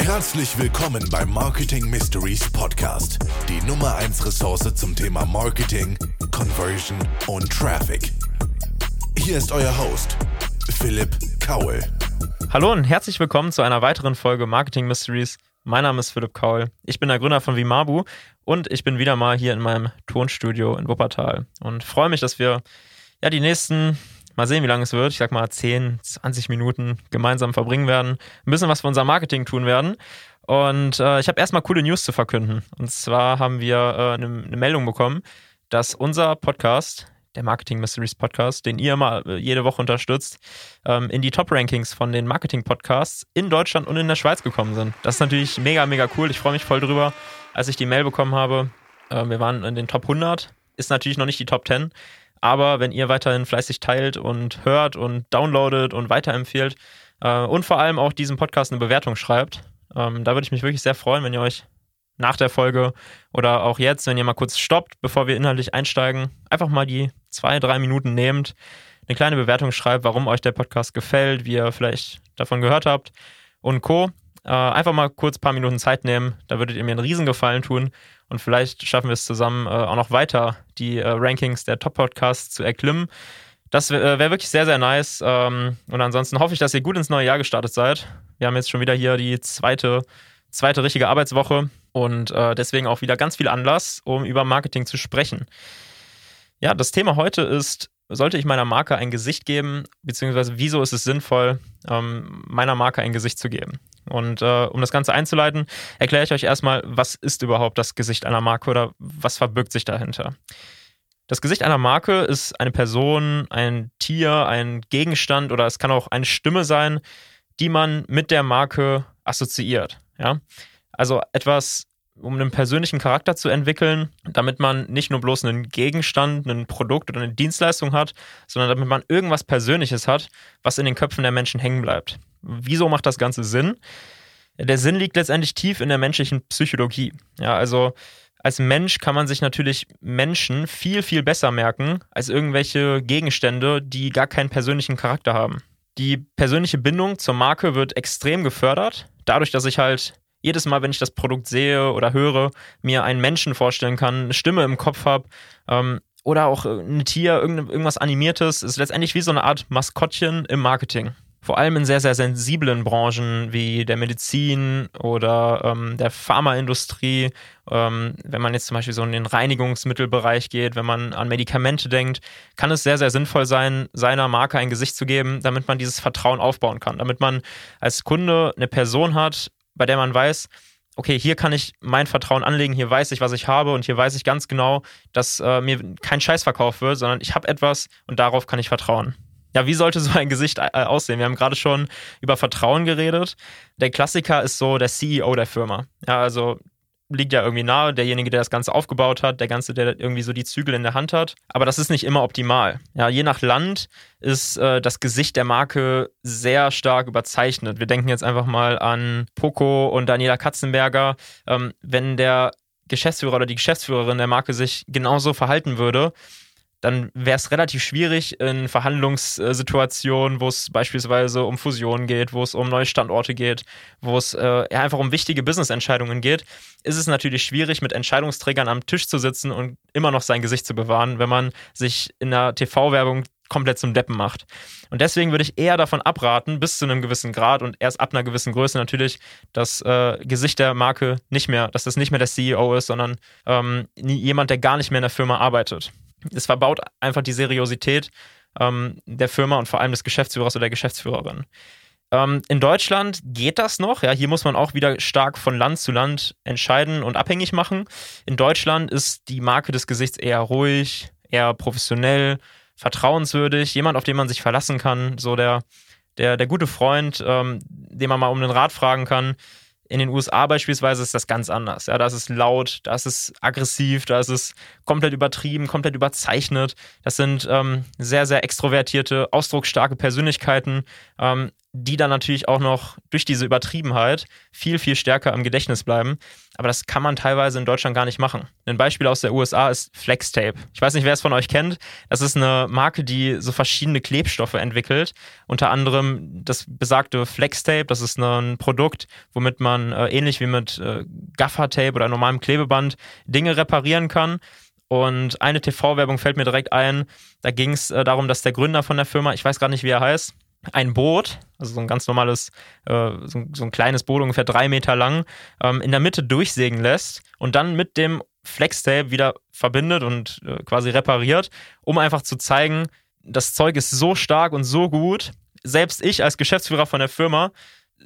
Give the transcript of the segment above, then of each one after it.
Herzlich willkommen beim Marketing Mysteries Podcast, die Nummer 1 Ressource zum Thema Marketing, Conversion und Traffic. Hier ist euer Host, Philipp Kaul. Hallo und herzlich willkommen zu einer weiteren Folge Marketing Mysteries. Mein Name ist Philipp Kaul. Ich bin der Gründer von Vimabu und ich bin wieder mal hier in meinem Tonstudio in Wuppertal und freue mich, dass wir ja die nächsten Mal sehen, wie lange es wird. Ich sag mal 10, 20 Minuten gemeinsam verbringen werden. Ein bisschen was für unser Marketing tun werden. Und äh, ich habe erstmal coole News zu verkünden. Und zwar haben wir äh, eine, eine Meldung bekommen, dass unser Podcast, der Marketing Mysteries Podcast, den ihr immer äh, jede Woche unterstützt, ähm, in die Top-Rankings von den Marketing-Podcasts in Deutschland und in der Schweiz gekommen sind. Das ist natürlich mega, mega cool. Ich freue mich voll drüber, als ich die Mail bekommen habe. Äh, wir waren in den Top 100. Ist natürlich noch nicht die Top 10. Aber wenn ihr weiterhin fleißig teilt und hört und downloadet und weiterempfehlt äh, und vor allem auch diesem Podcast eine Bewertung schreibt, ähm, da würde ich mich wirklich sehr freuen, wenn ihr euch nach der Folge oder auch jetzt, wenn ihr mal kurz stoppt, bevor wir inhaltlich einsteigen, einfach mal die zwei, drei Minuten nehmt, eine kleine Bewertung schreibt, warum euch der Podcast gefällt, wie ihr vielleicht davon gehört habt und Co. Äh, einfach mal kurz ein paar Minuten Zeit nehmen, da würdet ihr mir einen Riesengefallen tun und vielleicht schaffen wir es zusammen äh, auch noch weiter, die äh, Rankings der Top-Podcasts zu erklimmen. Das wäre wär wirklich sehr, sehr nice. Ähm, und ansonsten hoffe ich, dass ihr gut ins neue Jahr gestartet seid. Wir haben jetzt schon wieder hier die zweite, zweite richtige Arbeitswoche und äh, deswegen auch wieder ganz viel Anlass, um über Marketing zu sprechen. Ja, das Thema heute ist, sollte ich meiner Marke ein Gesicht geben, beziehungsweise wieso ist es sinnvoll, ähm, meiner Marke ein Gesicht zu geben? Und äh, um das Ganze einzuleiten, erkläre ich euch erstmal, was ist überhaupt das Gesicht einer Marke oder was verbirgt sich dahinter. Das Gesicht einer Marke ist eine Person, ein Tier, ein Gegenstand oder es kann auch eine Stimme sein, die man mit der Marke assoziiert. Ja? Also etwas, um einen persönlichen Charakter zu entwickeln, damit man nicht nur bloß einen Gegenstand, ein Produkt oder eine Dienstleistung hat, sondern damit man irgendwas Persönliches hat, was in den Köpfen der Menschen hängen bleibt. Wieso macht das Ganze Sinn? Der Sinn liegt letztendlich tief in der menschlichen Psychologie. Ja, also als Mensch kann man sich natürlich Menschen viel, viel besser merken als irgendwelche Gegenstände, die gar keinen persönlichen Charakter haben. Die persönliche Bindung zur Marke wird extrem gefördert, dadurch, dass ich halt jedes Mal, wenn ich das Produkt sehe oder höre, mir einen Menschen vorstellen kann, eine Stimme im Kopf habe ähm, oder auch ein Tier, irgendwas Animiertes, ist letztendlich wie so eine Art Maskottchen im Marketing vor allem in sehr, sehr sensiblen Branchen wie der Medizin oder ähm, der Pharmaindustrie, ähm, wenn man jetzt zum Beispiel so in den Reinigungsmittelbereich geht, wenn man an Medikamente denkt, kann es sehr, sehr sinnvoll sein, seiner Marke ein Gesicht zu geben, damit man dieses Vertrauen aufbauen kann, damit man als Kunde eine Person hat, bei der man weiß, okay, hier kann ich mein Vertrauen anlegen, hier weiß ich, was ich habe und hier weiß ich ganz genau, dass äh, mir kein Scheiß verkauft wird, sondern ich habe etwas und darauf kann ich vertrauen. Ja, wie sollte so ein Gesicht äh, aussehen? Wir haben gerade schon über Vertrauen geredet. Der Klassiker ist so der CEO der Firma. Ja, also liegt ja irgendwie nahe, derjenige, der das Ganze aufgebaut hat, der Ganze, der irgendwie so die Zügel in der Hand hat. Aber das ist nicht immer optimal. Ja, je nach Land ist äh, das Gesicht der Marke sehr stark überzeichnet. Wir denken jetzt einfach mal an Poco und Daniela Katzenberger. Ähm, wenn der Geschäftsführer oder die Geschäftsführerin der Marke sich genauso verhalten würde, dann wäre es relativ schwierig in Verhandlungssituationen, wo es beispielsweise um Fusionen geht, wo es um neue Standorte geht, wo es äh, einfach um wichtige Businessentscheidungen geht, ist es natürlich schwierig, mit Entscheidungsträgern am Tisch zu sitzen und immer noch sein Gesicht zu bewahren, wenn man sich in der TV-Werbung komplett zum Deppen macht. Und deswegen würde ich eher davon abraten, bis zu einem gewissen Grad und erst ab einer gewissen Größe natürlich, das äh, Gesicht der Marke nicht mehr, dass das nicht mehr der CEO ist, sondern ähm, jemand, der gar nicht mehr in der Firma arbeitet es verbaut einfach die Seriosität ähm, der Firma und vor allem des Geschäftsführers oder der Geschäftsführerin. Ähm, in Deutschland geht das noch. Ja, hier muss man auch wieder stark von Land zu Land entscheiden und abhängig machen. In Deutschland ist die Marke des Gesichts eher ruhig, eher professionell, vertrauenswürdig, jemand, auf den man sich verlassen kann, so der, der, der gute Freund, ähm, den man mal um den Rat fragen kann. In den USA beispielsweise ist das ganz anders. Ja, da ist es laut, da ist es aggressiv, da ist es komplett übertrieben, komplett überzeichnet. Das sind ähm, sehr, sehr extrovertierte, ausdrucksstarke Persönlichkeiten. Ähm, die dann natürlich auch noch durch diese Übertriebenheit viel, viel stärker im Gedächtnis bleiben. Aber das kann man teilweise in Deutschland gar nicht machen. Ein Beispiel aus der USA ist Flextape. Ich weiß nicht, wer es von euch kennt. Das ist eine Marke, die so verschiedene Klebstoffe entwickelt. Unter anderem das besagte Flextape. Das ist ein Produkt, womit man äh, ähnlich wie mit äh, Gaffertape oder normalem Klebeband Dinge reparieren kann. Und eine TV-Werbung fällt mir direkt ein. Da ging es äh, darum, dass der Gründer von der Firma, ich weiß gar nicht, wie er heißt, ein Boot, also so ein ganz normales, äh, so, so, ein kleines Boot, ungefähr drei Meter lang, ähm, in der Mitte durchsägen lässt und dann mit dem Flextape wieder verbindet und äh, quasi repariert, um einfach zu zeigen, das Zeug ist so stark und so gut. Selbst ich als Geschäftsführer von der Firma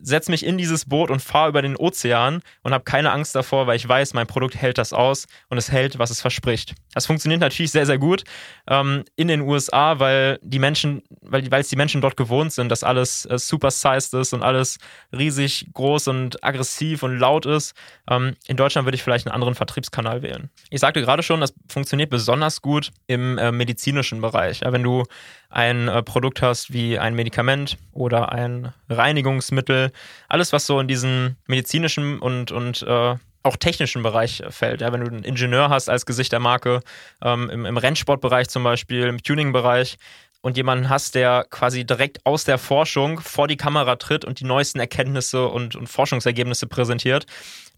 setze mich in dieses Boot und fahre über den Ozean und habe keine Angst davor, weil ich weiß, mein Produkt hält das aus und es hält, was es verspricht. Das funktioniert natürlich sehr, sehr gut ähm, in den USA, weil die Menschen, weil, weil es die Menschen dort gewohnt sind, dass alles äh, super-sized ist und alles riesig groß und aggressiv und laut ist. Ähm, in Deutschland würde ich vielleicht einen anderen Vertriebskanal wählen. Ich sagte gerade schon, das funktioniert besonders gut im äh, medizinischen Bereich. Ja, wenn du ein äh, Produkt hast wie ein Medikament oder ein Reinigungsmittel, alles, was so in diesen medizinischen und, und äh, auch technischen Bereich fällt. Ja, wenn du einen Ingenieur hast als Gesicht der Marke, ähm, im, im Rennsportbereich zum Beispiel, im Tuningbereich, und jemanden hast, der quasi direkt aus der Forschung vor die Kamera tritt und die neuesten Erkenntnisse und, und Forschungsergebnisse präsentiert,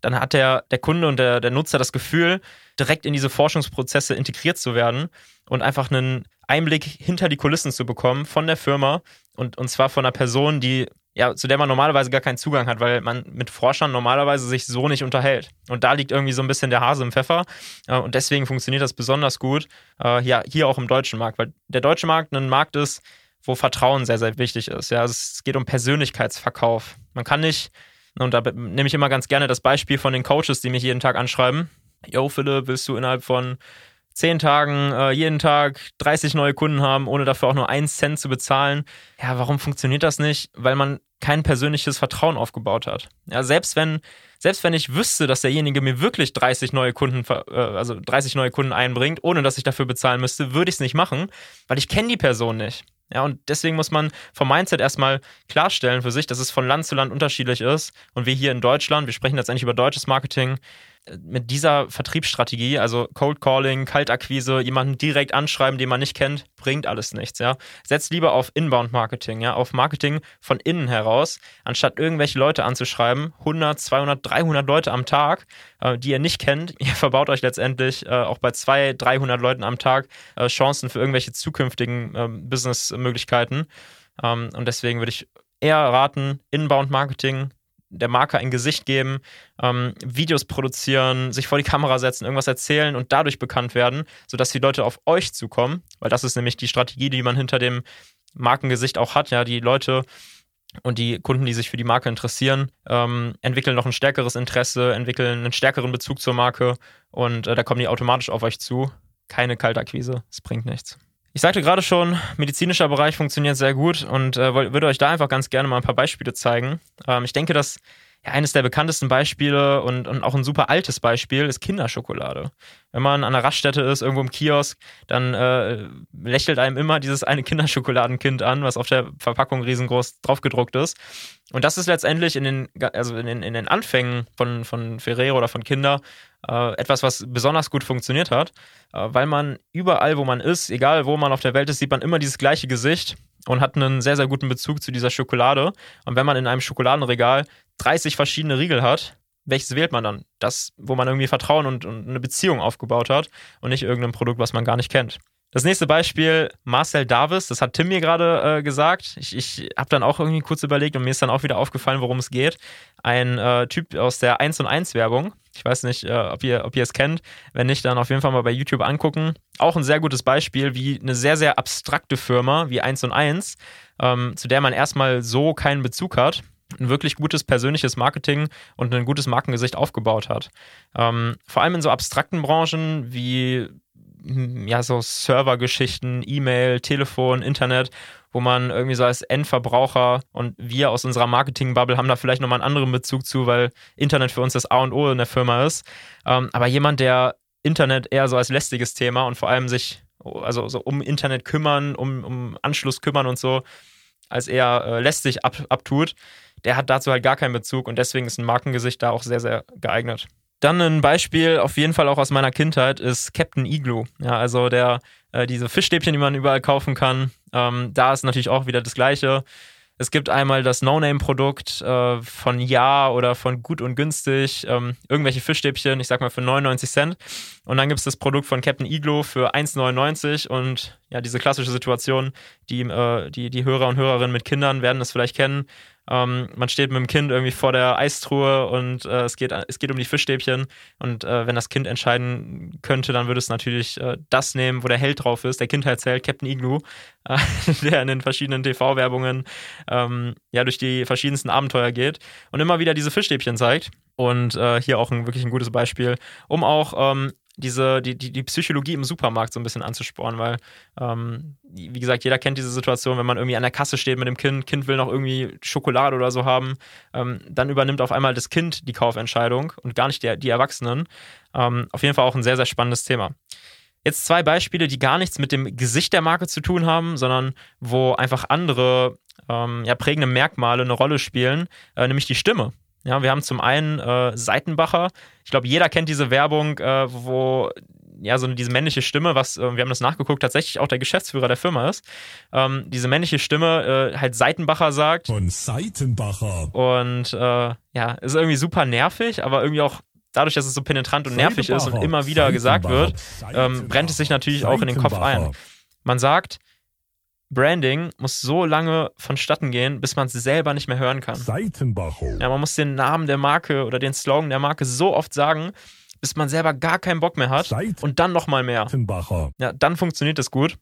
dann hat der, der Kunde und der, der Nutzer das Gefühl, direkt in diese Forschungsprozesse integriert zu werden und einfach einen Einblick hinter die Kulissen zu bekommen von der Firma und, und zwar von einer Person, die ja, zu der man normalerweise gar keinen Zugang hat, weil man mit Forschern normalerweise sich so nicht unterhält. Und da liegt irgendwie so ein bisschen der Hase im Pfeffer. Äh, und deswegen funktioniert das besonders gut, äh, ja, hier auch im deutschen Markt, weil der deutsche Markt ein Markt ist, wo Vertrauen sehr, sehr wichtig ist. Ja, es geht um Persönlichkeitsverkauf. Man kann nicht, und da nehme ich immer ganz gerne das Beispiel von den Coaches, die mich jeden Tag anschreiben. Yo, Philipp, willst du innerhalb von zehn Tagen äh, jeden Tag 30 neue Kunden haben, ohne dafür auch nur einen Cent zu bezahlen. Ja, warum funktioniert das nicht? Weil man kein persönliches Vertrauen aufgebaut hat. Ja, selbst wenn, selbst wenn ich wüsste, dass derjenige mir wirklich 30 neue Kunden, äh, also 30 neue Kunden einbringt, ohne dass ich dafür bezahlen müsste, würde ich es nicht machen, weil ich kenne die Person nicht. Ja, und deswegen muss man vom Mindset erstmal klarstellen für sich, dass es von Land zu Land unterschiedlich ist. Und wir hier in Deutschland, wir sprechen letztendlich über deutsches Marketing, mit dieser Vertriebsstrategie, also Cold Calling, Kaltakquise, jemanden direkt anschreiben, den man nicht kennt, bringt alles nichts, ja. Setzt lieber auf Inbound Marketing, ja, auf Marketing von innen heraus, anstatt irgendwelche Leute anzuschreiben, 100, 200, 300 Leute am Tag, äh, die ihr nicht kennt. Ihr verbaut euch letztendlich äh, auch bei 200, 300 Leuten am Tag äh, Chancen für irgendwelche zukünftigen ähm, Businessmöglichkeiten. Ähm, und deswegen würde ich eher raten, Inbound Marketing, der Marke ein Gesicht geben, ähm, Videos produzieren, sich vor die Kamera setzen, irgendwas erzählen und dadurch bekannt werden, sodass die Leute auf euch zukommen, weil das ist nämlich die Strategie, die man hinter dem Markengesicht auch hat. Ja, die Leute und die Kunden, die sich für die Marke interessieren, ähm, entwickeln noch ein stärkeres Interesse, entwickeln einen stärkeren Bezug zur Marke und äh, da kommen die automatisch auf euch zu. Keine Kaltakquise, es bringt nichts. Ich sagte gerade schon, medizinischer Bereich funktioniert sehr gut und äh, würde euch da einfach ganz gerne mal ein paar Beispiele zeigen. Ähm, ich denke, dass ja, eines der bekanntesten Beispiele und, und auch ein super altes Beispiel ist Kinderschokolade. Wenn man an einer Raststätte ist, irgendwo im Kiosk, dann äh, lächelt einem immer dieses eine Kinderschokoladenkind an, was auf der Verpackung riesengroß draufgedruckt ist. Und das ist letztendlich in den, also in den, in den Anfängen von, von Ferrero oder von Kinder äh, etwas, was besonders gut funktioniert hat, äh, weil man überall, wo man ist, egal wo man auf der Welt ist, sieht man immer dieses gleiche Gesicht und hat einen sehr, sehr guten Bezug zu dieser Schokolade. Und wenn man in einem Schokoladenregal 30 verschiedene Riegel hat, welches wählt man dann? Das, wo man irgendwie Vertrauen und, und eine Beziehung aufgebaut hat und nicht irgendein Produkt, was man gar nicht kennt. Das nächste Beispiel, Marcel Davis, das hat Tim mir gerade äh, gesagt. Ich, ich habe dann auch irgendwie kurz überlegt und mir ist dann auch wieder aufgefallen, worum es geht. Ein äh, Typ aus der 1 und 1 Werbung. Ich weiß nicht, äh, ob, ihr, ob ihr es kennt. Wenn nicht, dann auf jeden Fall mal bei YouTube angucken. Auch ein sehr gutes Beispiel, wie eine sehr, sehr abstrakte Firma wie 1 und 1, ähm, zu der man erstmal so keinen Bezug hat, ein wirklich gutes persönliches Marketing und ein gutes Markengesicht aufgebaut hat. Ähm, vor allem in so abstrakten Branchen wie hm, ja, so Servergeschichten, E-Mail, Telefon, Internet, wo man irgendwie so als Endverbraucher und wir aus unserer Marketing-Bubble haben da vielleicht nochmal einen anderen Bezug zu, weil Internet für uns das A und O in der Firma ist. Ähm, aber jemand, der Internet eher so als lästiges Thema und vor allem sich also so um Internet kümmern, um, um Anschluss kümmern und so, als eher äh, lästig ab, abtut, der hat dazu halt gar keinen Bezug und deswegen ist ein Markengesicht da auch sehr, sehr geeignet. Dann ein Beispiel auf jeden Fall auch aus meiner Kindheit ist Captain Igloo. Ja, also der, äh, diese Fischstäbchen, die man überall kaufen kann. Ähm, da ist natürlich auch wieder das Gleiche. Es gibt einmal das No-Name-Produkt äh, von Ja oder von Gut und Günstig, ähm, irgendwelche Fischstäbchen, ich sag mal für 99 Cent. Und dann gibt es das Produkt von Captain Iglo für 1,99 und ja, diese klassische Situation, die, äh, die, die Hörer und Hörerinnen mit Kindern werden das vielleicht kennen. Ähm, man steht mit dem Kind irgendwie vor der Eistruhe und äh, es, geht, es geht um die Fischstäbchen. Und äh, wenn das Kind entscheiden könnte, dann würde es natürlich äh, das nehmen, wo der Held drauf ist, der Kindheitsheld, Captain Igloo, äh, der in den verschiedenen TV-Werbungen ähm, ja durch die verschiedensten Abenteuer geht und immer wieder diese Fischstäbchen zeigt. Und äh, hier auch ein, wirklich ein gutes Beispiel, um auch ähm, diese, die, die, die Psychologie im Supermarkt so ein bisschen anzusporen, weil, ähm, wie gesagt, jeder kennt diese Situation, wenn man irgendwie an der Kasse steht mit dem Kind, Kind will noch irgendwie Schokolade oder so haben, ähm, dann übernimmt auf einmal das Kind die Kaufentscheidung und gar nicht die, die Erwachsenen. Ähm, auf jeden Fall auch ein sehr, sehr spannendes Thema. Jetzt zwei Beispiele, die gar nichts mit dem Gesicht der Marke zu tun haben, sondern wo einfach andere ähm, ja, prägende Merkmale eine Rolle spielen, äh, nämlich die Stimme. Ja, wir haben zum einen äh, Seitenbacher. Ich glaube, jeder kennt diese Werbung, äh, wo ja so diese männliche Stimme, was äh, wir haben das nachgeguckt, tatsächlich auch der Geschäftsführer der Firma ist. Ähm, diese männliche Stimme äh, halt Seitenbacher sagt. Von Seitenbacher. Und äh, ja, ist irgendwie super nervig, aber irgendwie auch dadurch, dass es so penetrant und nervig ist und immer wieder gesagt wird, ähm, brennt es sich natürlich auch in den Kopf ein. Man sagt, Branding muss so lange vonstatten gehen, bis man es selber nicht mehr hören kann. Seitenbacher. Ja, man muss den Namen der Marke oder den Slogan der Marke so oft sagen, bis man selber gar keinen Bock mehr hat Seit und dann nochmal mehr. Seitenbacher. Ja, dann funktioniert das gut.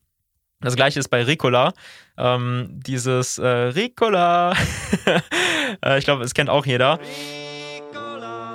Das gleiche ist bei Ricola. Ähm, dieses äh, Ricola. äh, ich glaube, es kennt auch jeder.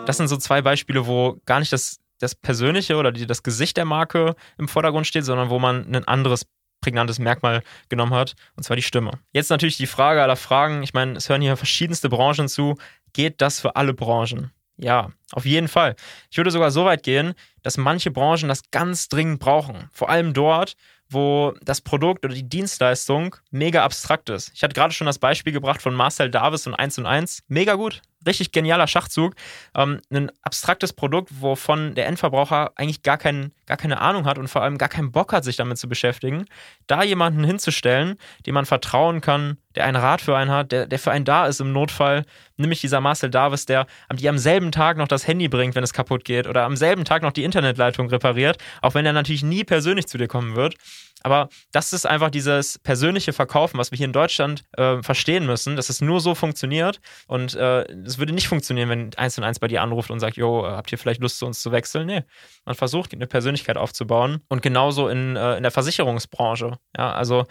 Das sind so zwei Beispiele, wo gar nicht das, das Persönliche oder die, das Gesicht der Marke im Vordergrund steht, sondern wo man ein anderes prägnantes Merkmal genommen hat, und zwar die Stimme. Jetzt natürlich die Frage aller Fragen. Ich meine, es hören hier verschiedenste Branchen zu. Geht das für alle Branchen? Ja, auf jeden Fall. Ich würde sogar so weit gehen, dass manche Branchen das ganz dringend brauchen. Vor allem dort, wo das Produkt oder die Dienstleistung mega abstrakt ist. Ich hatte gerade schon das Beispiel gebracht von Marcel Davis und 1 und 1. Mega gut. Richtig genialer Schachzug. Ähm, ein abstraktes Produkt, wovon der Endverbraucher eigentlich gar, kein, gar keine Ahnung hat und vor allem gar keinen Bock hat, sich damit zu beschäftigen. Da jemanden hinzustellen, dem man vertrauen kann, der einen Rat für einen hat, der, der für einen da ist im Notfall, nämlich dieser Marcel Davis, der die am selben Tag noch das Handy bringt, wenn es kaputt geht oder am selben Tag noch die Internetleitung repariert, auch wenn er natürlich nie persönlich zu dir kommen wird. Aber das ist einfach dieses persönliche Verkaufen, was wir hier in Deutschland äh, verstehen müssen, dass es nur so funktioniert. Und äh, es würde nicht funktionieren, wenn eins und eins bei dir anruft und sagt, jo, habt ihr vielleicht Lust zu uns zu wechseln? Nee. Man versucht, eine Persönlichkeit aufzubauen. Und genauso in, äh, in der Versicherungsbranche. Ja, also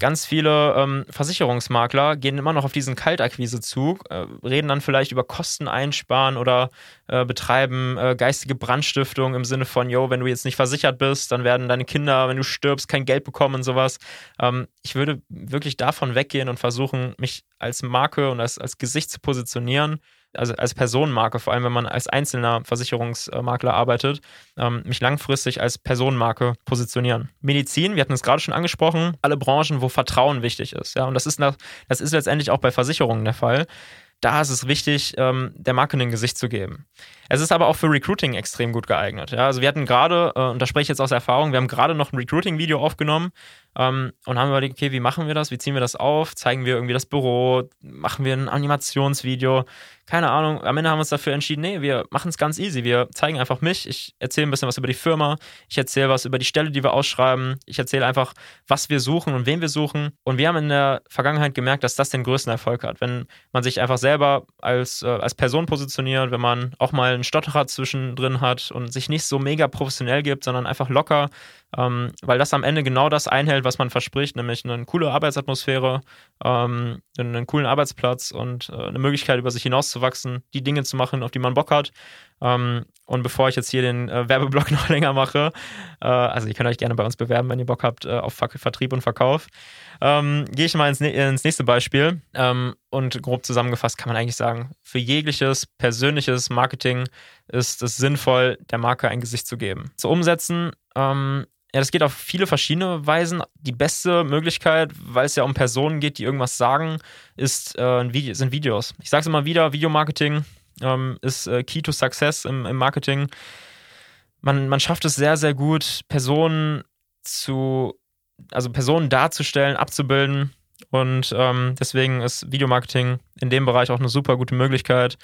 ganz viele ähm, Versicherungsmakler gehen immer noch auf diesen Kaltakquisezug, äh, reden dann vielleicht über Kosten einsparen oder äh, betreiben äh, geistige Brandstiftung im Sinne von, yo, wenn du jetzt nicht versichert bist, dann werden deine Kinder, wenn du stirbst, kein Geld bekommen und sowas. Ähm, ich würde wirklich davon weggehen und versuchen, mich als Marke und als, als Gesicht zu positionieren also als Personenmarke, vor allem wenn man als einzelner Versicherungsmakler arbeitet, ähm, mich langfristig als Personenmarke positionieren. Medizin, wir hatten es gerade schon angesprochen, alle Branchen, wo Vertrauen wichtig ist. Ja, und das ist, nach, das ist letztendlich auch bei Versicherungen der Fall. Da ist es wichtig, ähm, der Marke ein Gesicht zu geben. Es ist aber auch für Recruiting extrem gut geeignet. Also wir hatten gerade, äh, und da spreche ich jetzt aus Erfahrung, wir haben gerade noch ein Recruiting-Video aufgenommen ähm, und haben überlegt, okay, wie machen wir das? Wie ziehen wir das auf? Zeigen wir irgendwie das Büro? Machen wir ein Animationsvideo? keine Ahnung, am Ende haben wir uns dafür entschieden, nee, wir machen es ganz easy. Wir zeigen einfach mich. Ich erzähle ein bisschen was über die Firma. Ich erzähle was über die Stelle, die wir ausschreiben. Ich erzähle einfach, was wir suchen und wen wir suchen. Und wir haben in der Vergangenheit gemerkt, dass das den größten Erfolg hat. Wenn man sich einfach selber als, äh, als Person positioniert, wenn man auch mal einen Stotterer zwischendrin hat und sich nicht so mega professionell gibt, sondern einfach locker ähm, weil das am Ende genau das einhält, was man verspricht, nämlich eine coole Arbeitsatmosphäre, ähm, einen coolen Arbeitsplatz und äh, eine Möglichkeit, über sich hinauszuwachsen, die Dinge zu machen, auf die man Bock hat. Ähm, und bevor ich jetzt hier den äh, Werbeblock noch länger mache, äh, also ihr könnt euch gerne bei uns bewerben, wenn ihr Bock habt äh, auf Ver Vertrieb und Verkauf, ähm, gehe ich mal ins, ins nächste Beispiel. Ähm, und grob zusammengefasst kann man eigentlich sagen, für jegliches persönliches Marketing ist es sinnvoll, der Marke ein Gesicht zu geben. Zu umsetzen ähm, Ja, das geht auf viele verschiedene Weisen. Die beste Möglichkeit, weil es ja um Personen geht, die irgendwas sagen, ist, äh, Video, sind Videos. Ich sage es immer wieder, Videomarketing ähm, ist äh, Key to Success im, im Marketing. Man, man schafft es sehr, sehr gut, Personen zu, also Personen darzustellen, abzubilden. Und ähm, deswegen ist Videomarketing in dem Bereich auch eine super gute Möglichkeit.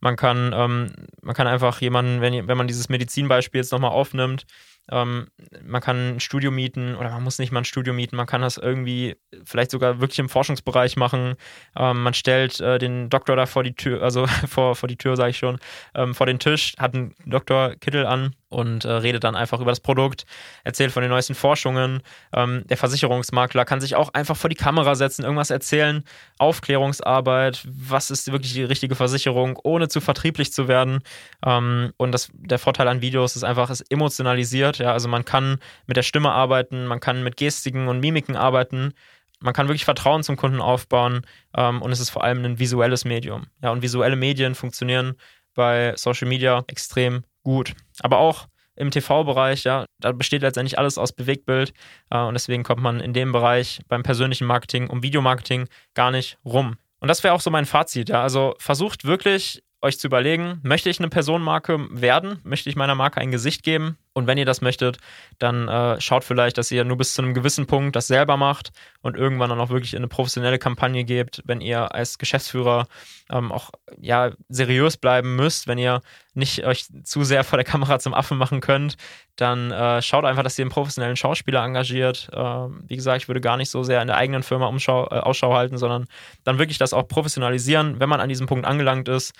Man kann, ähm, man kann einfach jemanden, wenn, wenn man dieses Medizinbeispiel jetzt nochmal aufnimmt, ähm, man kann ein Studio mieten oder man muss nicht mal ein Studio mieten, man kann das irgendwie vielleicht sogar wirklich im Forschungsbereich machen. Ähm, man stellt äh, den Doktor da vor die Tür, also vor, vor die Tür, sage ich schon, ähm, vor den Tisch, hat einen Doktorkittel an und äh, redet dann einfach über das Produkt, erzählt von den neuesten Forschungen. Ähm, der Versicherungsmakler kann sich auch einfach vor die Kamera setzen, irgendwas erzählen, Aufklärungsarbeit, was ist wirklich die richtige Versicherung, ohne zu vertrieblich zu werden. Ähm, und das, der Vorteil an Videos ist einfach, es emotionalisiert. Ja? Also man kann mit der Stimme arbeiten, man kann mit Gestiken und Mimiken arbeiten. Man kann wirklich Vertrauen zum Kunden aufbauen ähm, und es ist vor allem ein visuelles Medium. Ja, und visuelle Medien funktionieren bei Social Media extrem gut. Aber auch im TV-Bereich, ja, da besteht letztendlich alles aus Bewegtbild äh, und deswegen kommt man in dem Bereich beim persönlichen Marketing um Videomarketing gar nicht rum. Und das wäre auch so mein Fazit, ja. Also versucht wirklich euch zu überlegen, möchte ich eine Personenmarke werden? Möchte ich meiner Marke ein Gesicht geben? Und wenn ihr das möchtet, dann äh, schaut vielleicht, dass ihr nur bis zu einem gewissen Punkt das selber macht und irgendwann dann auch wirklich in eine professionelle Kampagne gebt, wenn ihr als Geschäftsführer ähm, auch ja seriös bleiben müsst, wenn ihr nicht euch zu sehr vor der Kamera zum Affen machen könnt, dann äh, schaut einfach, dass ihr einen professionellen Schauspieler engagiert. Äh, wie gesagt, ich würde gar nicht so sehr in der eigenen Firma Umschau, äh, Ausschau halten, sondern dann wirklich das auch professionalisieren, wenn man an diesem Punkt angelangt ist.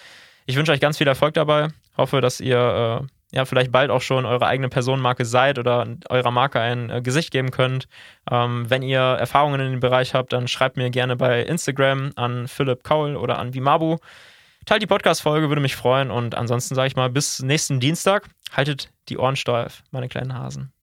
Ich wünsche euch ganz viel Erfolg dabei. Hoffe, dass ihr äh, ja vielleicht bald auch schon eure eigene Personenmarke seid oder eurer Marke ein äh, Gesicht geben könnt. Ähm, wenn ihr Erfahrungen in dem Bereich habt, dann schreibt mir gerne bei Instagram an Philipp Kaul oder an Vimabu. Teilt die Podcast-Folge, würde mich freuen. Und ansonsten sage ich mal, bis nächsten Dienstag. Haltet die Ohren steif, meine kleinen Hasen.